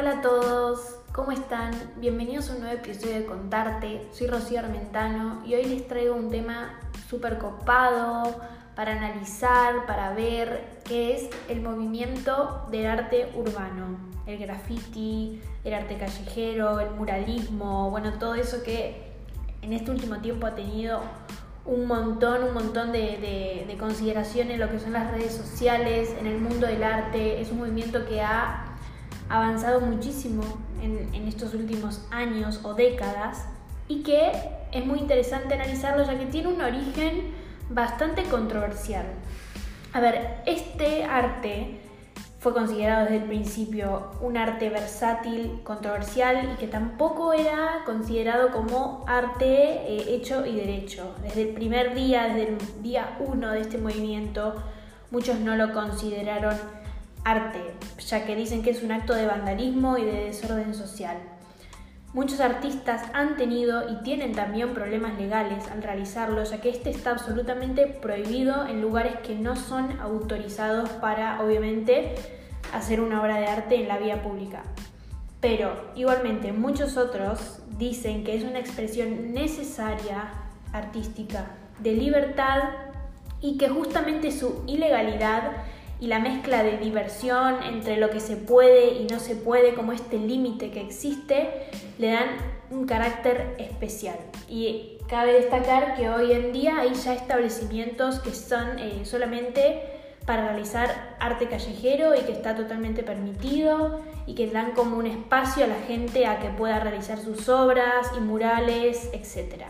Hola a todos, ¿cómo están? Bienvenidos a un nuevo episodio de Contarte. Soy Rocío Armentano y hoy les traigo un tema súper copado para analizar, para ver qué es el movimiento del arte urbano. El graffiti, el arte callejero, el muralismo, bueno, todo eso que en este último tiempo ha tenido un montón, un montón de, de, consideración en lo que son las redes sociales, en el mundo del arte. Es un movimiento que ha avanzado muchísimo en, estos últimos años o décadas y que es muy interesante analizarlo ya que tiene un origen bastante controversial. A ver, este arte fue considerado desde el principio un arte versátil, controversial y que tampoco era considerado como arte eh, hecho y derecho. Desde el primer día, desde el día uno de este movimiento, muchos no lo consideraron arte, ya que dicen que es un acto de vandalismo y de desorden social. Muchos artistas han tenido y tienen también problemas legales al realizarlo, ya que este está absolutamente prohibido en lugares que no son autorizados para, obviamente, hacer una obra de arte en la vía pública. Pero, igualmente, muchos otros dicen que es una expresión necesaria, artística, de libertad y que justamente su ilegalidad y la mezcla de diversión entre lo que se puede y no se puede, como este límite que existe, le dan un carácter especial. Y cabe destacar que hoy en día hay ya establecimientos que son eh, solamente para realizar arte callejero y que está totalmente permitido y que dan como un espacio a la gente a que pueda realizar sus obras y murales, etc.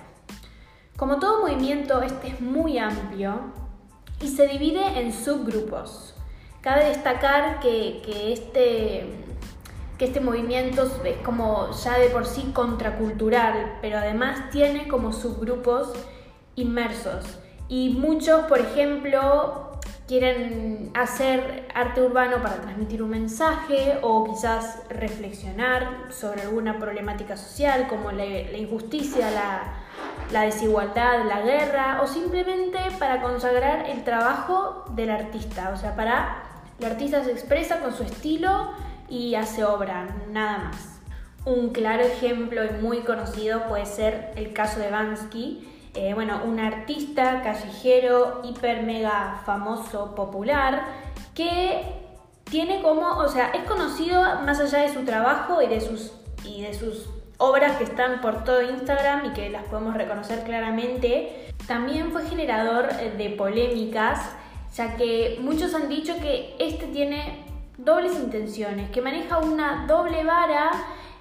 Como todo movimiento, este es muy amplio y se divide en subgrupos. Cabe destacar que, este, que este movimiento es como ya de por sí contracultural, pero además tiene como subgrupos inmersos. Y muchos, por ejemplo, quieren hacer arte urbano para transmitir un mensaje o quizás reflexionar sobre alguna problemática social como la, injusticia, la, la, desigualdad, la guerra o simplemente para consagrar el trabajo del artista, o sea, para el artista se expresa con su estilo y hace obra, nada más. Un claro ejemplo y muy conocido puede ser el caso de Bansky, eh, bueno, un artista callejero hiper mega famoso, popular, que tiene como, o sea, es conocido más allá de su trabajo y de sus, y de sus obras que están por todo Instagram y que las podemos reconocer claramente, también fue generador de polémicas ya que muchos han dicho que este tiene dobles intenciones, que maneja una doble vara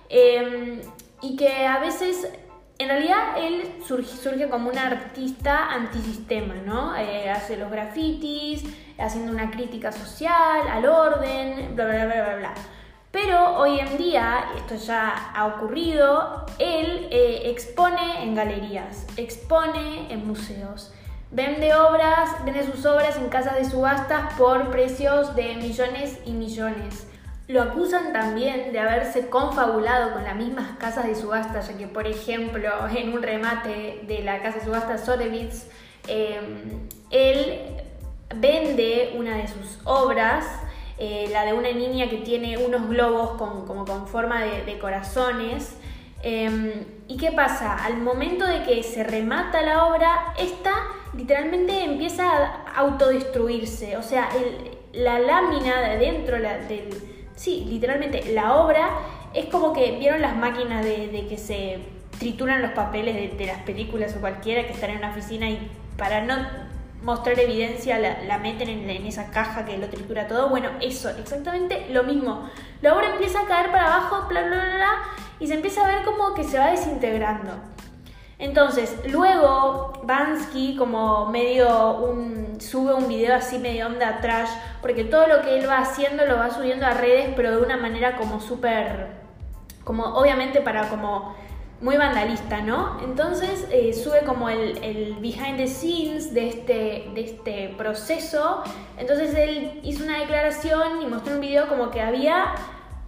em, y que a veces, en realidad, él surge, como un artista antisistema, ¿no? Eh, hace los grafitis, haciendo una crítica social, al orden, bla, bla, bla, bla, bla. Pero hoy en día, esto ya ha ocurrido, él eh, expone en galerías, expone en museos. Vende obras, vende sus obras en casas de subastas por precios de millones y millones. Lo acusan también de haberse confabulado con las mismas casas de subastas, ya que, por ejemplo, en un remate de la casa de subastas Sotheby's, em, él vende una de sus obras, eh, la de una niña que tiene unos globos con, como con forma de, corazones. Em, ¿Y qué pasa? Al momento de que se remata la obra, esta literalmente empieza a autodestruirse. O sea, la lámina de adentro, la, del, sí, literalmente la obra es como que vieron las máquinas de, que se trituran los papeles de, las películas o cualquiera que están en una oficina y para no mostrar evidencia la, meten en, esa caja que lo tritura todo. Bueno, eso, exactamente lo mismo. La obra empieza a caer para abajo, bla, bla, bla, bla, y se empieza a ver como que se va desintegrando. Entonces, luego Bansky como medio un, sube un video así medio onda trash, porque todo lo que él va haciendo lo va subiendo a redes, pero de una manera como súper, como obviamente para como muy vandalista, ¿no? Entonces eh, sube como el, behind the scenes de este, de este proceso. Entonces él hizo una declaración y mostró un video como que había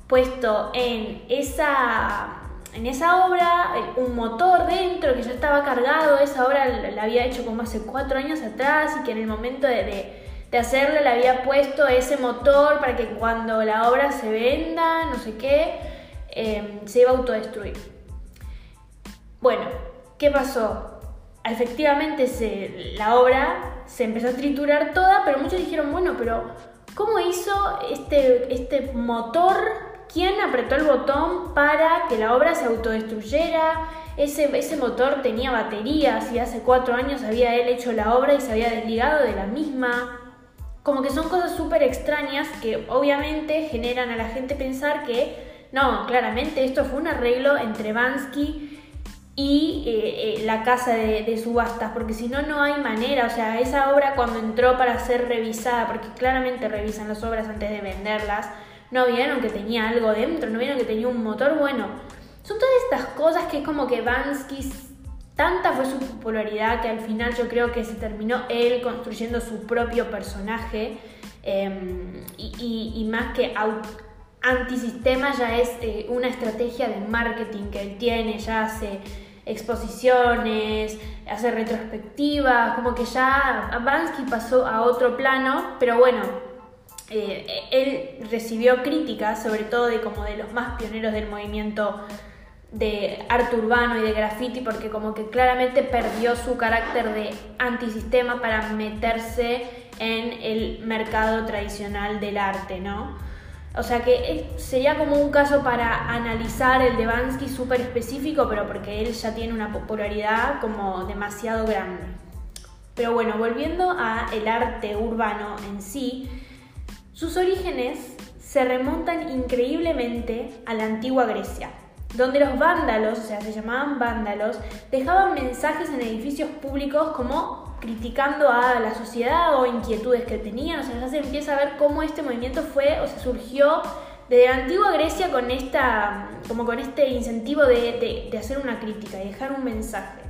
puesto en esa en esa obra eh, un motor dentro que ya estaba cargado, esa obra la había hecho como hace cuatro años atrás y que en el momento de, de, hacerla le había puesto ese motor para que cuando la obra se venda, no sé qué. em, se iba a autodestruir. Bueno, ¿qué pasó? Efectivamente se, la obra se empezó a triturar toda, pero muchos dijeron, bueno, pero ¿cómo hizo este, este motor? ¿Quién apretó el botón para que la obra se autodestruyera? Ese, ese motor tenía baterías y hace cuatro años había él hecho la obra y se había desligado de la misma. Como que son cosas súper extrañas que obviamente generan a la gente pensar que no, claramente esto fue un arreglo entre Bansky y eh, eh, la casa de, subastas, porque si no, no hay manera. O sea, esa obra cuando entró para ser revisada, porque claramente revisan las obras antes de venderlas, no vieron que tenía algo dentro, no vieron que tenía un motor bueno. Son todas estas cosas que es como que Bansky, tanta fue su popularidad que al final yo creo que se terminó él construyendo su propio personaje em, y, más que antisistema ya es eh, una estrategia de marketing que él tiene, ya hace exposiciones, hace retrospectivas, como que ya Bansky pasó a otro plano, pero bueno, eh, él recibió críticas, sobre todo de como de los más pioneros del movimiento de arte urbano y de graffiti porque como que claramente perdió su carácter de antisistema para meterse en el mercado tradicional del arte, ¿no? O sea que sería como un caso para analizar el de Bansky súper específico, pero porque él ya tiene una popularidad como demasiado grande. Pero bueno, volviendo a el arte urbano en sí, sus orígenes se remontan increíblemente a la antigua Grecia donde los vándalos, o sea, se llamaban vándalos, dejaban mensajes en edificios públicos como criticando a la sociedad o inquietudes que tenían, o sea, ya se empieza a ver cómo este movimiento fue o se surgió desde la antigua Grecia con esta, como con este incentivo de, hacer una crítica y dejar un mensaje.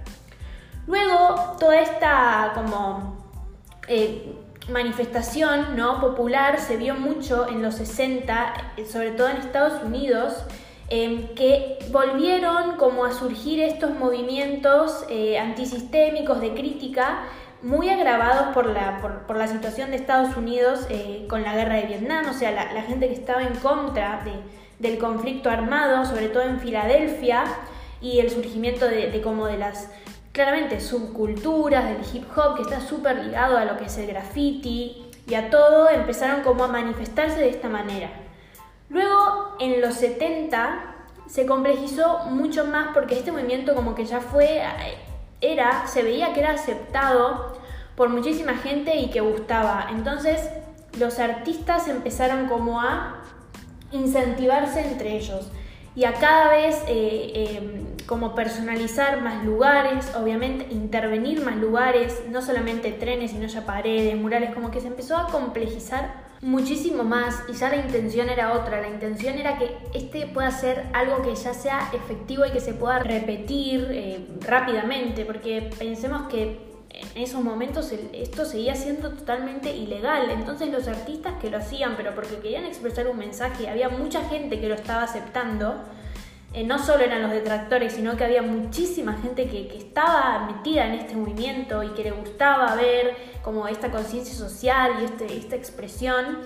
Luego, toda esta como eh, manifestación ¿no? popular se vio mucho en los 60, sobre todo en Estados Unidos, Em, que volvieron como a surgir estos movimientos eh, antisistémicos de crítica muy agravados por la, por, la situación de Estados Unidos eh, con la guerra de Vietnam, o sea, la, gente que estaba en contra del conflicto armado, sobre todo en Filadelfia, y el surgimiento de, de como de las claramente subculturas del hip hop que está súper ligado a lo que es el graffiti y a todo, empezaron como a manifestarse de esta manera. Luego, en los 70, se complejizó mucho más porque este movimiento como que ya fue, era, se veía que era aceptado por muchísima gente y que gustaba. Entonces, los artistas empezaron como a incentivarse entre ellos y a cada vez eh, em, como personalizar más lugares, obviamente intervenir más lugares, no solamente trenes, sino ya paredes, murales, como que se empezó a complejizar muchísimo más y ya la intención era otra, la intención era que este pueda ser algo que ya sea efectivo y que se pueda repetir eh, rápidamente, porque pensemos que en esos momentos esto seguía siendo totalmente ilegal, entonces los artistas que lo hacían, pero porque querían expresar un mensaje, había mucha gente que lo estaba aceptando, eh, no solo eran los detractores, sino que había muchísima gente que, estaba metida en este movimiento y que le gustaba ver como esta conciencia social y este, esta expresión.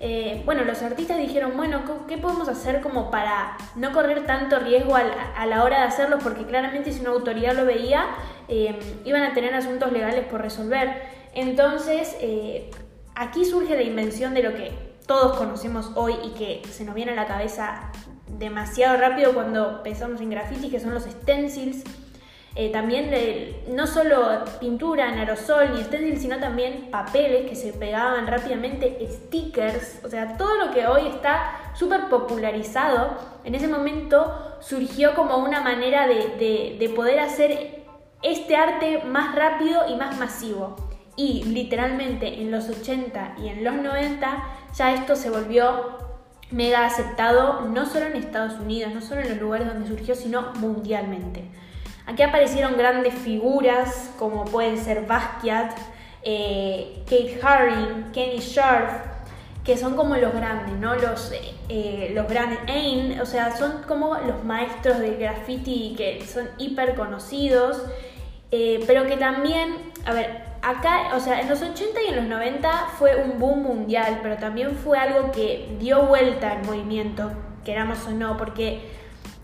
Eh, bueno, los artistas dijeron, bueno, ¿qué podemos hacer como para no correr tanto riesgo a la, hora de hacerlo? Porque claramente si una autoridad lo veía, eh, iban a tener asuntos legales por resolver. Entonces, aquí surge la invención de lo que todos conocemos hoy y que se nos viene a la cabeza demasiado rápido cuando pensamos en graffiti, que son los stencils. Eh, también no solo pintura en aerosol ni stencils, sino también papeles que se pegaban rápidamente, stickers, o sea, todo lo que hoy está súper popularizado, en ese momento surgió como una manera de, de poder hacer este arte más rápido y más masivo. Y literalmente en los 80 y en los 90 ya esto se volvió mega aceptado no solo en Estados Unidos, no solo en los lugares donde surgió, sino mundialmente. Aquí aparecieron grandes figuras como pueden ser Basquiat, eh, Kate Haring, Kenny Sharp, que son como los grandes, ¿no? Los, eh, los grandes Ain, o sea, son como los maestros de graffiti que son hiper conocidos, eh, pero que también, a ver, acá, o sea, en los 80 y en los 90 fue un boom mundial, pero también fue algo que dio vuelta al movimiento, queramos o no, porque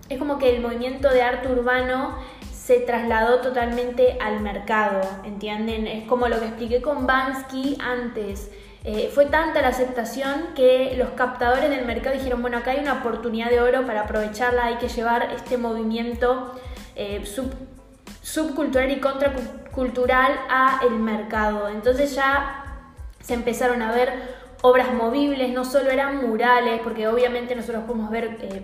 es como que el movimiento de arte urbano se trasladó totalmente al mercado, ¿entienden? Es como lo que expliqué con Bansky antes. Eh, fue tanta la aceptación que los captadores del mercado dijeron, bueno, acá hay una oportunidad de oro para aprovecharla, hay que llevar este movimiento eh, subcultural y contracultural a el mercado. Entonces ya se empezaron a ver obras movibles, no solo eran murales, porque obviamente nosotros podemos ver eh,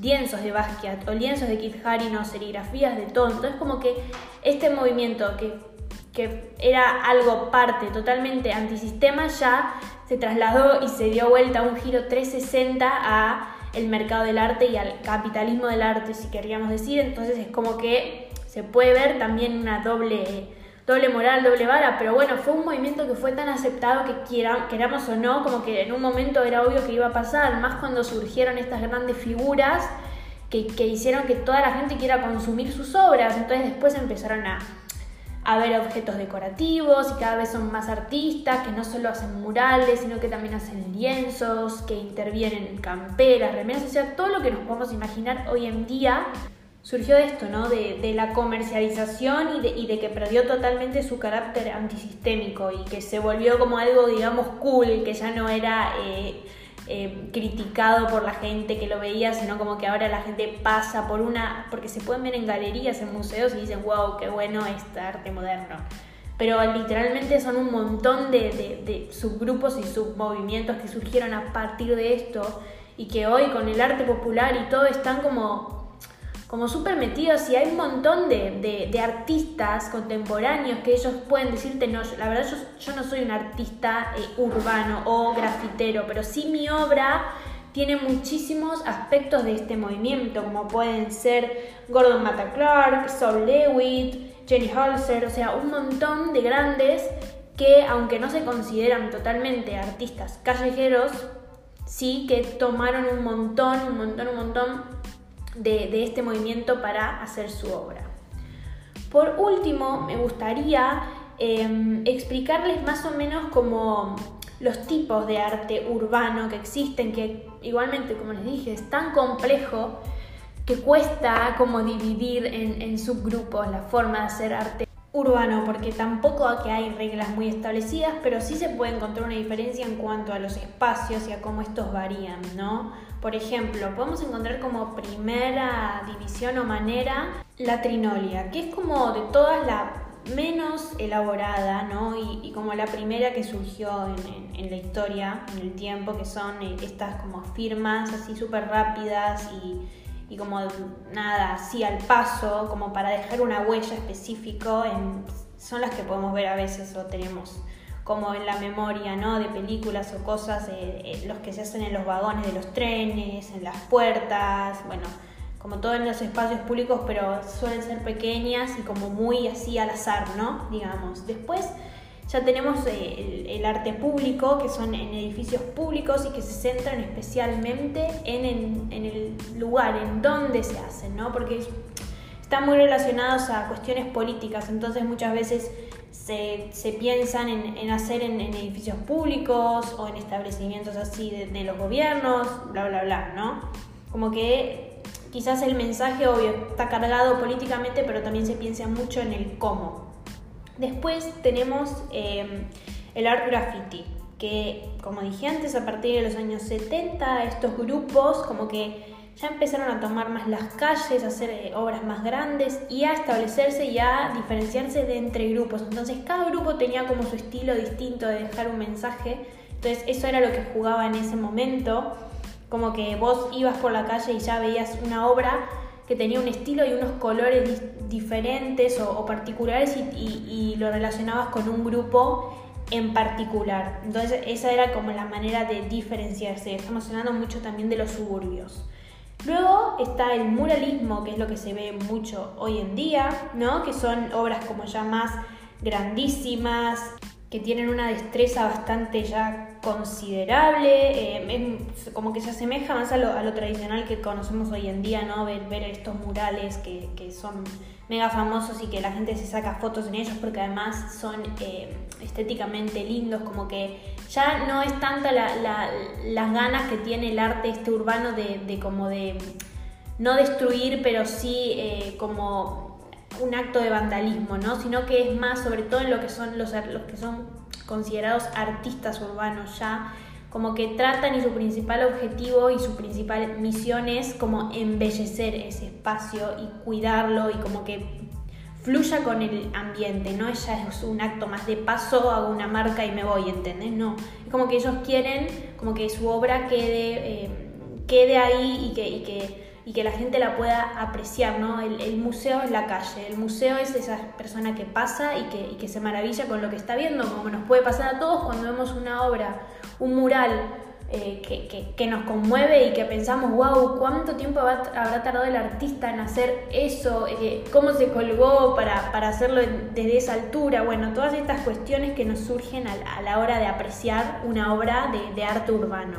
lienzos de Basquiat o lienzos de Kit Haring serigrafías de todo. Entonces como que este movimiento que que era algo parte totalmente antisistema, ya se trasladó y se dio vuelta un giro 360 a el mercado del arte y al capitalismo del arte, si queríamos decir. Entonces es como que se puede ver también una doble, doble moral, doble vara, pero bueno, fue un movimiento que fue tan aceptado que queramos o no, como que en un momento era obvio que iba a pasar, más cuando surgieron estas grandes figuras que, que hicieron que toda la gente quiera consumir sus obras. Entonces después empezaron a a ver objetos decorativos y cada vez son más artistas que no solo hacen murales, sino que también hacen lienzos, que intervienen en camperas, remeras, o sea, todo lo que nos podemos imaginar hoy en día surgió de esto, ¿no? De, la comercialización y de, que perdió totalmente su carácter antisistémico y que se volvió como algo, digamos, cool, que ya no era... Eh, eh, criticado por la gente que lo veía, sino como que ahora la gente pasa por una, porque se pueden ver en galerías, en museos y dicen, wow, qué bueno este arte moderno. Pero literalmente son un montón de, de subgrupos y submovimientos que surgieron a partir de esto y que hoy con el arte popular y todo están como como súper metidos y hay un montón de, artistas contemporáneos que ellos pueden decirte, no, la verdad yo, no soy un artista eh, urbano o grafitero, pero sí mi obra tiene muchísimos aspectos de este movimiento, como pueden ser Gordon Matta Clark, Saul Lewitt, Jenny Holzer, o sea, un montón de grandes que aunque no se consideran totalmente artistas callejeros, sí que tomaron un montón, un montón, un montón de, este movimiento para hacer su obra. Por último, me gustaría em, explicarles más o menos como los tipos de arte urbano que existen, que igualmente, como les dije, es tan complejo que cuesta como dividir en, en subgrupos la forma de hacer arte urbano, porque tampoco que hay reglas muy establecidas, pero sí se puede encontrar una diferencia en cuanto a los espacios y a cómo estos varían, ¿no? Por ejemplo, podemos encontrar como primera división o manera la trinolia, que es como de todas la menos elaborada, ¿no? Y, como la primera que surgió en, la historia, en el tiempo, que son eh, estas como firmas así súper rápidas y, y, como nada, así al paso, como para dejar una huella específica, son las que podemos ver a veces o tenemos como en la memoria, ¿no? De películas o cosas, eh, eh, los que se hacen en los vagones de los trenes, en las puertas, bueno, como todo en los espacios públicos, pero suelen ser pequeñas y como muy así al azar, ¿no? Digamos. Después ya tenemos eh, el, arte público, que son en edificios públicos y que se centran especialmente en, en el lugar, en donde se hacen, ¿no? Porque están muy relacionados a cuestiones políticas, entonces muchas veces se, piensan en, hacer en, edificios públicos o en establecimientos así de, los gobiernos, bla, bla, bla, ¿no? Como que quizás el mensaje, obvio, está cargado políticamente, pero también se piensa mucho en el cómo. Después tenemos em, el art graffiti, que como dije antes, a partir de los años 70, estos grupos como que ya empezaron a tomar más las calles, a hacer eh, obras más grandes y a establecerse y a diferenciarse de entre grupos. Entonces cada grupo tenía como su estilo distinto de dejar un mensaje. Entonces eso era lo que jugaba en ese momento. Como que vos ibas por la calle y ya veías una obra que tenía un estilo y unos colores diferentes o, particulares y, y lo relacionabas con un grupo en particular. Entonces esa era como la manera de diferenciarse. Estamos hablando mucho también de los suburbios. Luego está el muralismo, que es lo que se ve mucho hoy en día, ¿no? Que son obras como ya más grandísimas, que tienen una destreza bastante ya considerable, eh, como que se asemeja más a lo, tradicional que conocemos hoy en día, ¿no? Ver, ver estos murales que, que son mega famosos y que la gente se saca fotos en ellos porque además son eh, estéticamente lindos, como que ya no es tanta las ganas que tiene el arte este urbano de, como de no destruir, pero sí eh, como un acto de vandalismo, ¿no? Sino que es más sobre todo en lo que son los, los que son considerados artistas urbanos ya, como que tratan y su principal objetivo y su principal misión es como embellecer ese espacio y cuidarlo y como que fluya con el ambiente, ¿no? Ella es un acto más de paso, hago una marca y me voy, ¿entendés? No, es como que ellos quieren como que su obra quede, eh, quede ahí y que, que, y que la gente la pueda apreciar, ¿no? El, museo es la calle, el museo es esa persona que pasa y que, y que se maravilla con lo que está viendo, como nos puede pasar a todos cuando vemos una obra, un mural eh, que, nos conmueve y que pensamos, wow, ¿cuánto tiempo habrá tardado el artista en hacer eso? Eh, ¿Cómo se colgó para, para, hacerlo desde esa altura? Bueno, todas estas cuestiones que nos surgen a, la hora de apreciar una obra de, de arte urbano.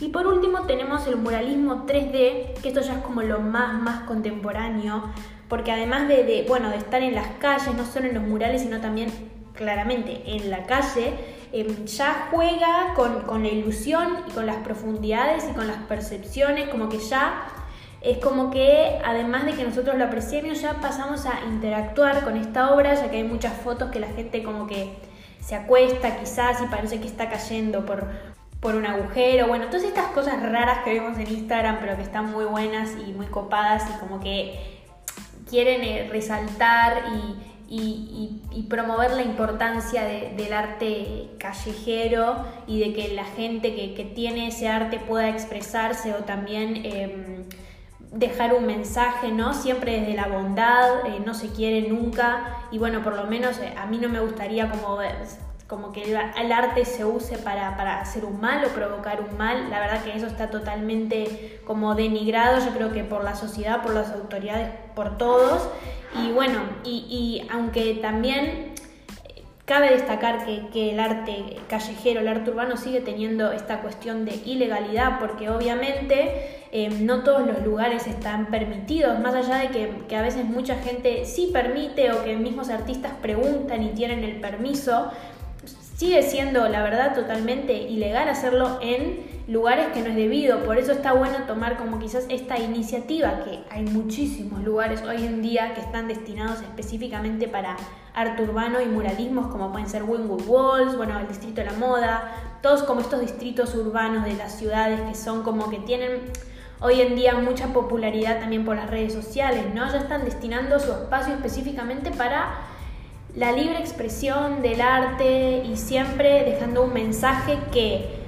Y por último tenemos el muralismo 3D, que esto ya es como lo más, más contemporáneo, porque además de, bueno, de estar en las calles, no solo en los murales, sino también claramente en la calle, em, ya juega con, con, la ilusión y con las profundidades y con las percepciones, como que ya es como que además de que nosotros lo apreciemos, ya pasamos a interactuar con esta obra, ya que hay muchas fotos que la gente como que se acuesta quizás y parece que está cayendo por, por un agujero, bueno, todas estas cosas raras que vemos en Instagram, pero que están muy buenas y muy copadas y como que quieren eh, resaltar y, promover la importancia del arte callejero y de que la gente que, tiene ese arte pueda expresarse o también em, dejar un mensaje, ¿no? Siempre desde la bondad, eh, no se quiere nunca y bueno, por lo menos eh, a mí no me gustaría como como que el, arte se use para, para, hacer un mal o provocar un mal. La verdad que eso está totalmente como denigrado, yo creo que por la sociedad, por las autoridades, por todos. Y bueno, y, aunque también cabe destacar que, que, el arte callejero, el arte urbano sigue teniendo esta cuestión de ilegalidad, porque obviamente eh, no todos los lugares están permitidos, más allá de que, que a veces mucha gente sí permite o que mismos artistas preguntan y tienen el permiso, Sigue siendo, la verdad, totalmente ilegal hacerlo en lugares que no es debido. Por eso está bueno tomar como quizás esta iniciativa, que hay muchísimos lugares hoy en día que están destinados específicamente para arte urbano y muralismos, como pueden ser Wingwood Walls, bueno, el Distrito de la Moda, todos como estos distritos urbanos de las ciudades que son como que tienen hoy en día mucha popularidad también por las redes sociales, ¿no? Ya están destinando su espacio específicamente para la libre expresión del arte y siempre dejando un mensaje que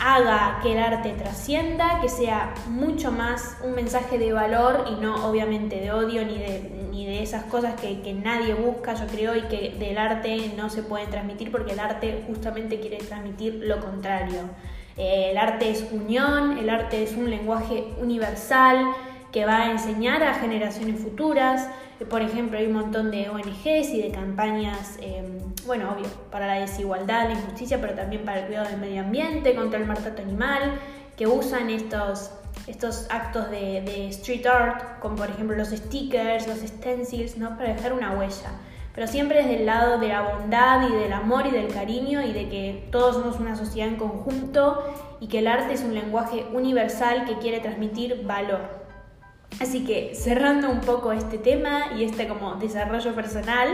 haga que el arte trascienda, que sea mucho más un mensaje de valor y no obviamente de odio ni de, ni de esas cosas que, que, nadie busca, yo creo, y que del arte no se pueden transmitir porque el arte justamente quiere transmitir lo contrario. Eh, el arte es unión, el arte es un lenguaje universal que va a enseñar a generaciones futuras, por ejemplo, hay un montón de ONGs y de campañas, em, bueno, obvio, para la desigualdad, la injusticia, pero también para el cuidado del medio ambiente, contra el maltrato animal, que usan estos, estos actos de, street art, como por ejemplo los stickers, los stencils, ¿no? para dejar una huella. Pero siempre desde el lado de la bondad y del amor y del cariño y de que todos somos una sociedad en conjunto y que el arte es un lenguaje universal que quiere transmitir valor. Así que cerrando un poco este tema y este como desarrollo personal,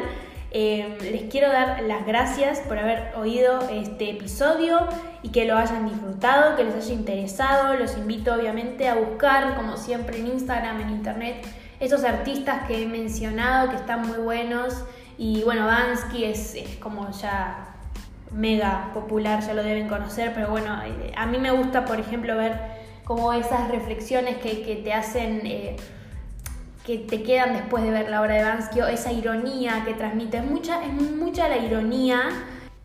eh, les quiero dar las gracias por haber oído este episodio y que lo hayan disfrutado, que les haya interesado. Los invito obviamente a buscar, como siempre en Instagram, en Internet, esos artistas que he mencionado que están muy buenos. Y bueno, Bansky es, como ya mega popular, ya lo deben conocer, pero bueno, eh, a mí me gusta, por ejemplo, ver como esas reflexiones que, te hacen, eh, que te quedan después de ver la obra de Bansky, o esa ironía que transmite, es mucha, es mucha la ironía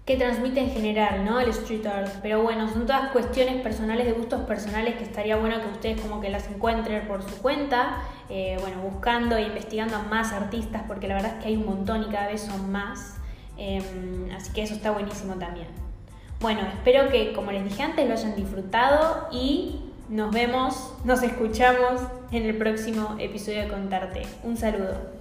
que transmite en general, ¿no? El street art. Pero bueno, son todas cuestiones personales, de gustos personales que estaría bueno que ustedes como que las encuentren por su cuenta, eh, bueno, buscando e investigando a más artistas, porque la verdad es que hay un montón y cada vez son más. Em, así que eso está buenísimo también. Bueno, espero que, como les dije antes, lo hayan disfrutado y nos vemos, nos escuchamos en el próximo episodio de Contarte. Un saludo.